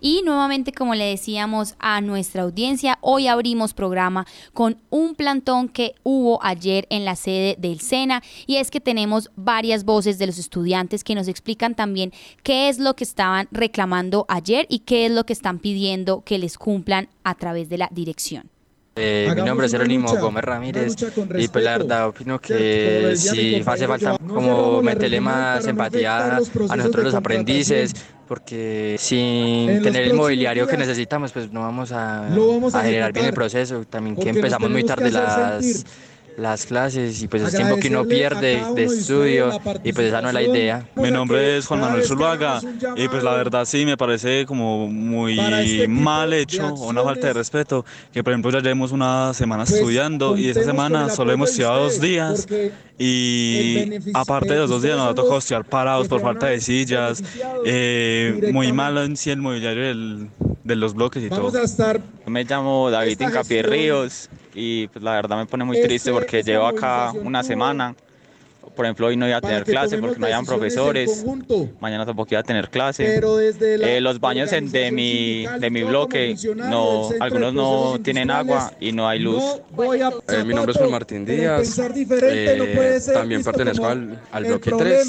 Y nuevamente, como le decíamos a nuestra audiencia, hoy abrimos programa con un plantón que hubo ayer en la sede del SENA y es que tenemos varias voces de los estudiantes que nos explican también qué es lo que estaban reclamando ayer y qué es lo que están pidiendo que les cumplan a través de la dirección. Eh, mi nombre es Jerónimo Gómez Ramírez y pues la verdad opino que si hace falta como meterle más empatía a nosotros los aprendices porque sin tener el mobiliario que necesitamos pues no vamos a, a generar bien el proceso, también que empezamos muy tarde las las clases y pues es tiempo que uno pierde de estudio y pues esa no es la idea. Mi nombre es Juan Manuel Zuluaga y pues la verdad sí me parece como muy este mal hecho, una falta de respeto, que por ejemplo ya llevamos una semana pues, estudiando y esa semana solo hemos estudiado dos días y aparte de los dos días nos ha tocado estudiar parados por falta de sillas, eh, muy malo en sí el mobiliario del, de los bloques y todo. Me llamo David Incapié Ríos y pues la verdad me pone muy triste porque llevo acá una semana. Por ejemplo, hoy no iba a tener clase porque no habían profesores. Mañana tampoco iba a tener clase. Eh, los baños de, mi, de mi bloque, no, algunos no tienen agua y no hay luz. Eh, mi nombre es Juan Martín Díaz. Eh, también pertenezco al, al bloque 3.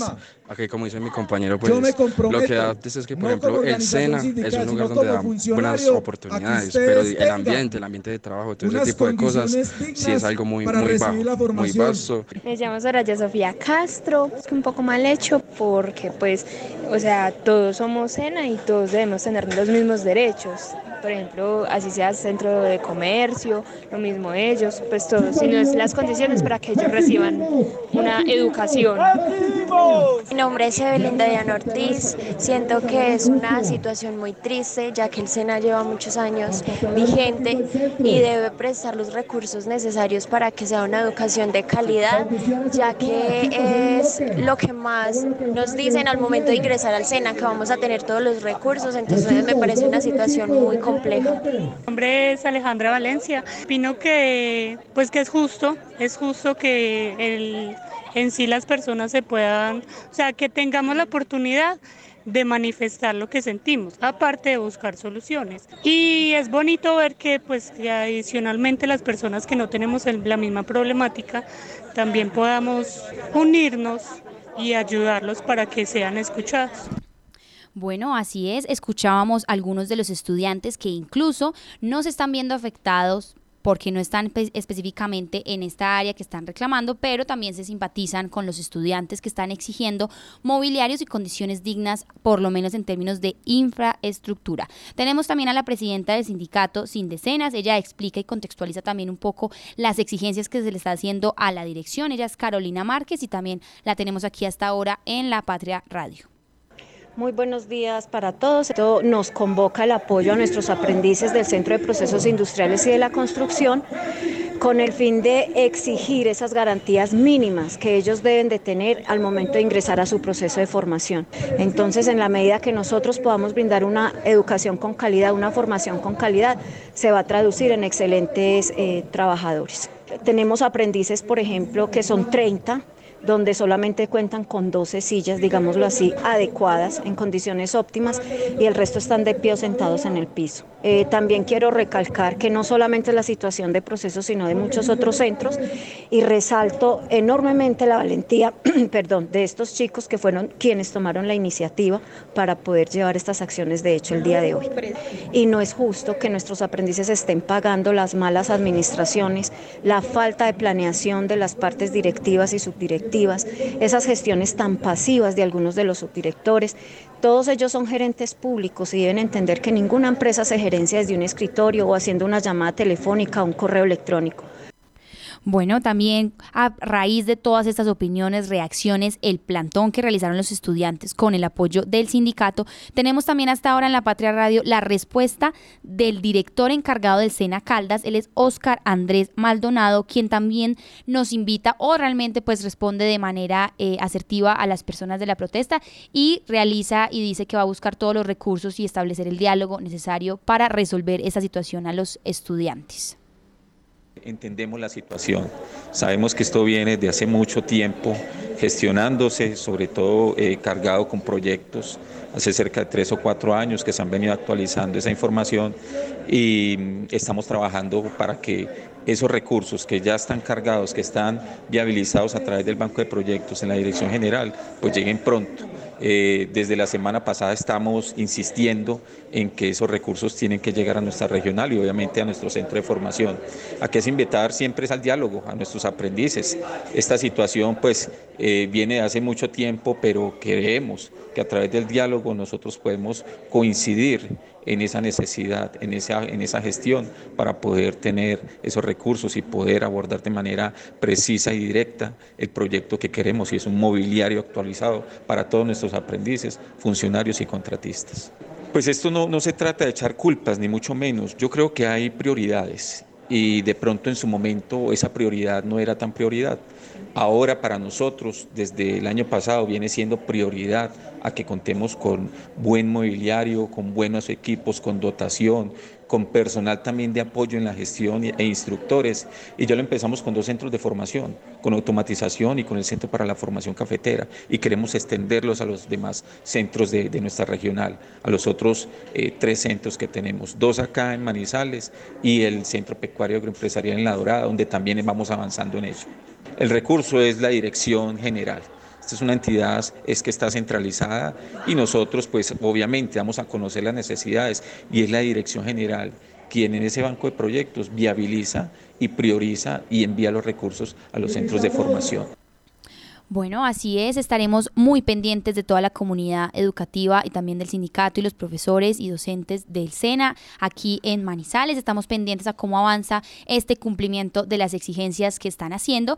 Aquí, como dice mi compañero, pues lo que da es que, por ejemplo, el SENA es un lugar donde da buenas oportunidades, pero el ambiente, el ambiente de trabajo, todo ese tipo de cosas, sí es algo muy, muy bajo, muy vasto. Me llamo Soraya Sofía Castro, es un poco mal hecho porque, pues, o sea, todos somos SENA y todos debemos tener los mismos derechos por ejemplo, así sea centro de comercio, lo mismo ellos, pues todos, sino es las condiciones para que ellos reciban una educación. Mi nombre es Evelinda Diana Ortiz, siento que es una situación muy triste ya que el SENA lleva muchos años vigente y debe prestar los recursos necesarios para que sea una educación de calidad, ya que es lo que más nos dicen al momento de ingresar al SENA, que vamos a tener todos los recursos, entonces me parece una situación muy compleja. Mi nombre es Alejandra Valencia. Opino que, pues que es justo, es justo que el, en sí las personas se puedan, o sea, que tengamos la oportunidad de manifestar lo que sentimos, aparte de buscar soluciones. Y es bonito ver que pues que adicionalmente las personas que no tenemos la misma problemática también podamos unirnos y ayudarlos para que sean escuchados. Bueno, así es. Escuchábamos algunos de los estudiantes que incluso no se están viendo afectados porque no están específicamente en esta área que están reclamando, pero también se simpatizan con los estudiantes que están exigiendo mobiliarios y condiciones dignas, por lo menos en términos de infraestructura. Tenemos también a la presidenta del sindicato Sin Decenas, ella explica y contextualiza también un poco las exigencias que se le está haciendo a la dirección, ella es Carolina Márquez y también la tenemos aquí hasta ahora en La Patria Radio. Muy buenos días para todos. Esto nos convoca el apoyo a nuestros aprendices del Centro de Procesos Industriales y de la Construcción con el fin de exigir esas garantías mínimas que ellos deben de tener al momento de ingresar a su proceso de formación. Entonces, en la medida que nosotros podamos brindar una educación con calidad, una formación con calidad, se va a traducir en excelentes eh, trabajadores. Tenemos aprendices, por ejemplo, que son 30 donde solamente cuentan con 12 sillas, digámoslo así, adecuadas, en condiciones óptimas, y el resto están de pie o sentados en el piso. Eh, también quiero recalcar que no solamente la situación de procesos, sino de muchos otros centros, y resalto enormemente la valentía perdón, de estos chicos que fueron quienes tomaron la iniciativa para poder llevar estas acciones de hecho el día de hoy. Y no es justo que nuestros aprendices estén pagando las malas administraciones, la falta de planeación de las partes directivas y subdirectivas, esas gestiones tan pasivas de algunos de los subdirectores, todos ellos son gerentes públicos y deben entender que ninguna empresa se gerencia desde un escritorio o haciendo una llamada telefónica o un correo electrónico. Bueno, también a raíz de todas estas opiniones, reacciones, el plantón que realizaron los estudiantes con el apoyo del sindicato, tenemos también hasta ahora en la Patria Radio la respuesta del director encargado del Sena Caldas, él es Oscar Andrés Maldonado, quien también nos invita o realmente pues responde de manera eh, asertiva a las personas de la protesta y realiza y dice que va a buscar todos los recursos y establecer el diálogo necesario para resolver esa situación a los estudiantes. Entendemos la situación, sabemos que esto viene de hace mucho tiempo, gestionándose, sobre todo eh, cargado con proyectos hace cerca de tres o cuatro años que se han venido actualizando esa información y mm, estamos trabajando para que esos recursos que ya están cargados, que están viabilizados a través del Banco de Proyectos en la Dirección General, pues lleguen pronto. Eh, desde la semana pasada estamos insistiendo en que esos recursos tienen que llegar a nuestra regional y obviamente a nuestro centro de formación. Aquí es invitar siempre es al diálogo, a nuestros aprendices. Esta situación pues eh, viene de hace mucho tiempo, pero creemos que a través del diálogo nosotros podemos coincidir en esa necesidad, en esa, en esa gestión para poder tener esos recursos y poder abordar de manera precisa y directa el proyecto que queremos y es un mobiliario actualizado para todos nuestros aprendices, funcionarios y contratistas. Pues esto no, no se trata de echar culpas, ni mucho menos. Yo creo que hay prioridades y de pronto en su momento esa prioridad no era tan prioridad. Ahora para nosotros, desde el año pasado, viene siendo prioridad a que contemos con buen mobiliario, con buenos equipos, con dotación, con personal también de apoyo en la gestión e instructores. Y ya lo empezamos con dos centros de formación, con automatización y con el Centro para la Formación Cafetera. Y queremos extenderlos a los demás centros de, nuestra regional, a los otros eh, tres centros que tenemos, dos acá en Manizales y el Centro Pecuario Agroempresarial en La Dorada, donde también vamos avanzando en eso. El recurso es la dirección general. Esta es una entidad es que está centralizada y nosotros pues obviamente vamos a conocer las necesidades y es la dirección general quien en ese banco de proyectos viabiliza y prioriza y envía los recursos a los centros de formación. Bueno, así es, estaremos muy pendientes de toda la comunidad educativa y también del sindicato y los profesores y docentes del SENA aquí en Manizales. Estamos pendientes a cómo avanza este cumplimiento de las exigencias que están haciendo